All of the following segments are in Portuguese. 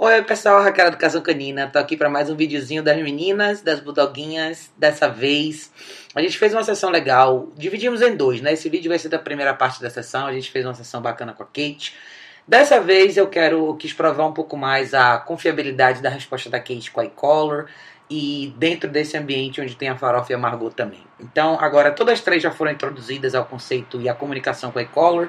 Oi pessoal, Raquel Educação Canina, tô aqui para mais um videozinho das meninas, das budoguinhas, dessa vez. A gente fez uma sessão legal, dividimos em dois, né? Esse vídeo vai ser da primeira parte da sessão, a gente fez uma sessão bacana com a Kate. Dessa vez eu quero, quis provar um pouco mais a confiabilidade da resposta da Kate com a iColor e dentro desse ambiente onde tem a Farofa e a Margot também. Então agora todas as três já foram introduzidas ao conceito e à comunicação com a iColor.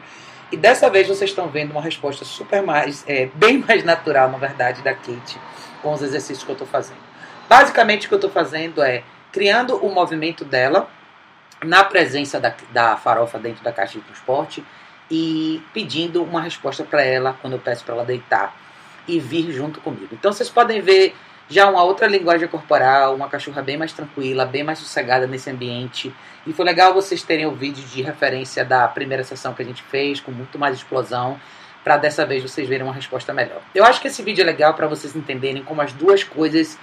E dessa vez vocês estão vendo uma resposta super mais, é, bem mais natural, na verdade, da Kate com os exercícios que eu estou fazendo. Basicamente, o que eu estou fazendo é criando o movimento dela na presença da, da farofa dentro da caixa de transporte e pedindo uma resposta para ela quando eu peço para ela deitar e vir junto comigo. Então vocês podem ver já uma outra linguagem corporal, uma cachorra bem mais tranquila, bem mais sossegada nesse ambiente. E foi legal vocês terem o vídeo de referência da primeira sessão que a gente fez, com muito mais explosão, para dessa vez vocês verem uma resposta melhor. Eu acho que esse vídeo é legal para vocês entenderem como as duas coisas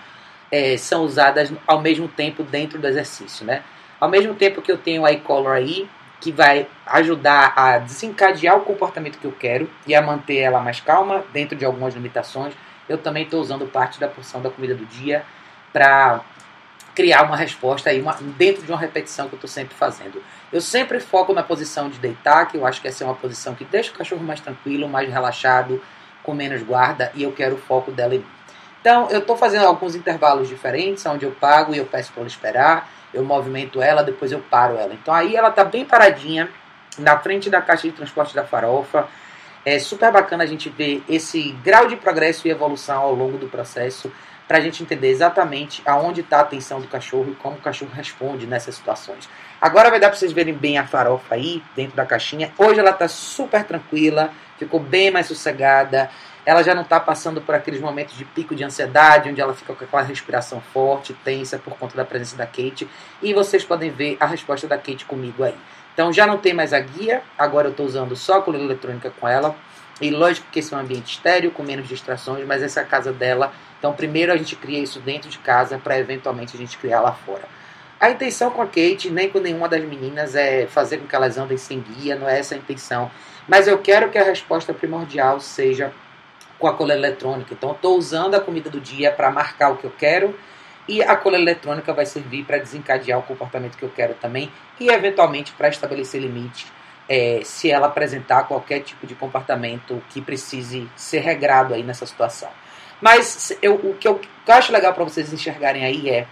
é, são usadas ao mesmo tempo dentro do exercício, né? Ao mesmo tempo que eu tenho a e-color aí, que vai ajudar a desencadear o comportamento que eu quero e a manter ela mais calma dentro de algumas limitações eu também estou usando parte da porção da comida do dia para criar uma resposta aí uma, dentro de uma repetição que eu estou sempre fazendo. Eu sempre foco na posição de deitar, que eu acho que essa é uma posição que deixa o cachorro mais tranquilo, mais relaxado, com menos guarda, e eu quero o foco dela em mim. Então, eu estou fazendo alguns intervalos diferentes, onde eu pago e eu peço para ela esperar, eu movimento ela, depois eu paro ela. Então, aí ela está bem paradinha, na frente da caixa de transporte da farofa, é super bacana a gente ver esse grau de progresso e evolução ao longo do processo para a gente entender exatamente aonde está a atenção do cachorro e como o cachorro responde nessas situações. Agora vai dar para vocês verem bem a farofa aí dentro da caixinha. Hoje ela está super tranquila, ficou bem mais sossegada. Ela já não está passando por aqueles momentos de pico de ansiedade, onde ela fica com aquela respiração forte, tensa por conta da presença da Kate. E vocês podem ver a resposta da Kate comigo aí. Então já não tem mais a guia, agora eu estou usando só a coleira eletrônica com ela. E lógico que esse é um ambiente estéreo, com menos distrações, mas essa é a casa dela. Então primeiro a gente cria isso dentro de casa para eventualmente a gente criar lá fora. A intenção com a Kate, nem com nenhuma das meninas, é fazer com que elas andem sem guia, não é essa a intenção. Mas eu quero que a resposta primordial seja com a coleira eletrônica. Então estou usando a comida do dia para marcar o que eu quero e a cola eletrônica vai servir para desencadear o comportamento que eu quero também e, eventualmente, para estabelecer limite é, se ela apresentar qualquer tipo de comportamento que precise ser regrado aí nessa situação. Mas eu, o que eu, que eu acho legal para vocês enxergarem aí é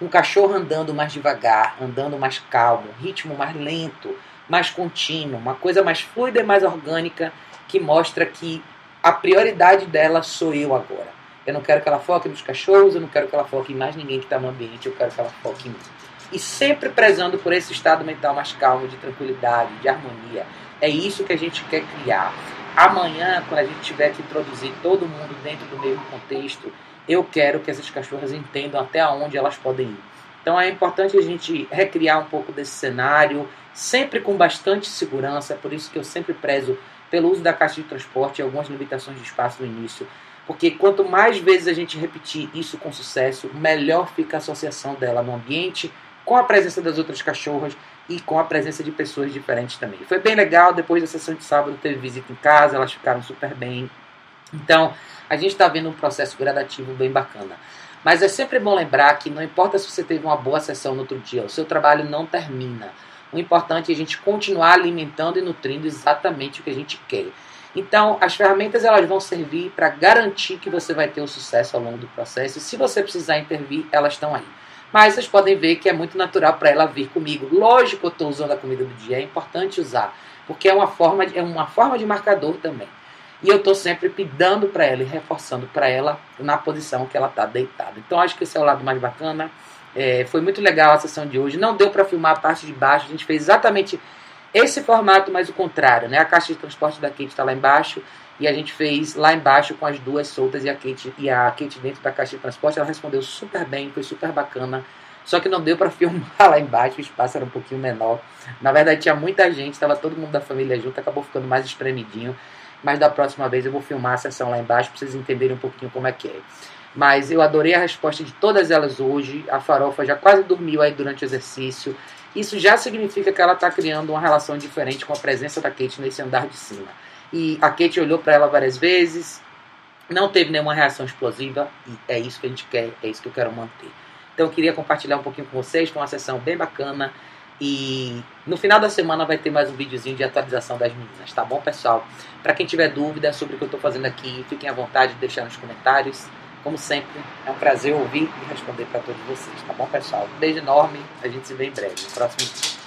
um cachorro andando mais devagar, andando mais calmo, ritmo mais lento, mais contínuo, uma coisa mais fluida e mais orgânica que mostra que a prioridade dela sou eu agora. Eu não quero que ela foque nos cachorros, eu não quero que ela foque em mais ninguém que está no ambiente, eu quero que ela foque em mim. E sempre prezando por esse estado mental mais calmo, de tranquilidade, de harmonia. É isso que a gente quer criar. Amanhã, quando a gente tiver que introduzir todo mundo dentro do mesmo contexto, eu quero que essas cachorras entendam até onde elas podem ir. Então é importante a gente recriar um pouco desse cenário, sempre com bastante segurança, por isso que eu sempre prezo pelo uso da caixa de transporte e algumas limitações de espaço no início, porque quanto mais vezes a gente repetir isso com sucesso, melhor fica a associação dela no ambiente, com a presença das outras cachorras e com a presença de pessoas diferentes também. Foi bem legal, depois da sessão de sábado teve visita em casa, elas ficaram super bem. Então, a gente está vendo um processo gradativo bem bacana. Mas é sempre bom lembrar que não importa se você teve uma boa sessão no outro dia, o seu trabalho não termina. O importante é a gente continuar alimentando e nutrindo exatamente o que a gente quer. Então, as ferramentas elas vão servir para garantir que você vai ter o sucesso ao longo do processo. E se você precisar intervir, elas estão aí. Mas vocês podem ver que é muito natural para ela vir comigo. Lógico eu estou usando a comida do dia, é importante usar, porque é uma forma de, é uma forma de marcador também. E eu estou sempre pedindo para ela e reforçando para ela na posição que ela está deitada. Então acho que esse é o lado mais bacana. É, foi muito legal a sessão de hoje. Não deu para filmar a parte de baixo, a gente fez exatamente esse formato, mas o contrário, né? A caixa de transporte da Kate está lá embaixo e a gente fez lá embaixo com as duas soltas e a Kate, e a Kate dentro da caixa de transporte. Ela respondeu super bem, foi super bacana. Só que não deu para filmar lá embaixo, o espaço era um pouquinho menor. Na verdade, tinha muita gente, estava todo mundo da família junto, acabou ficando mais espremidinho. Mas da próxima vez eu vou filmar a sessão lá embaixo para vocês entenderem um pouquinho como é que é. Mas eu adorei a resposta de todas elas hoje. A farofa já quase dormiu aí durante o exercício. Isso já significa que ela está criando uma relação diferente com a presença da Kate nesse andar de cima. E a Kate olhou para ela várias vezes, Não teve nenhuma reação explosiva e é isso que a gente quer, é isso que eu quero manter. Então eu queria compartilhar um pouquinho com vocês, foi uma sessão bem bacana. E no final da semana vai ter mais um videozinho de atualização das meninas, tá bom, pessoal? Para quem tiver dúvida sobre o que eu estou fazendo aqui, fiquem à vontade de deixar nos comentários. Como sempre, é um prazer ouvir e responder para todos vocês, tá bom, pessoal? Um beijo enorme, a gente se vê em breve, no próximo vídeo.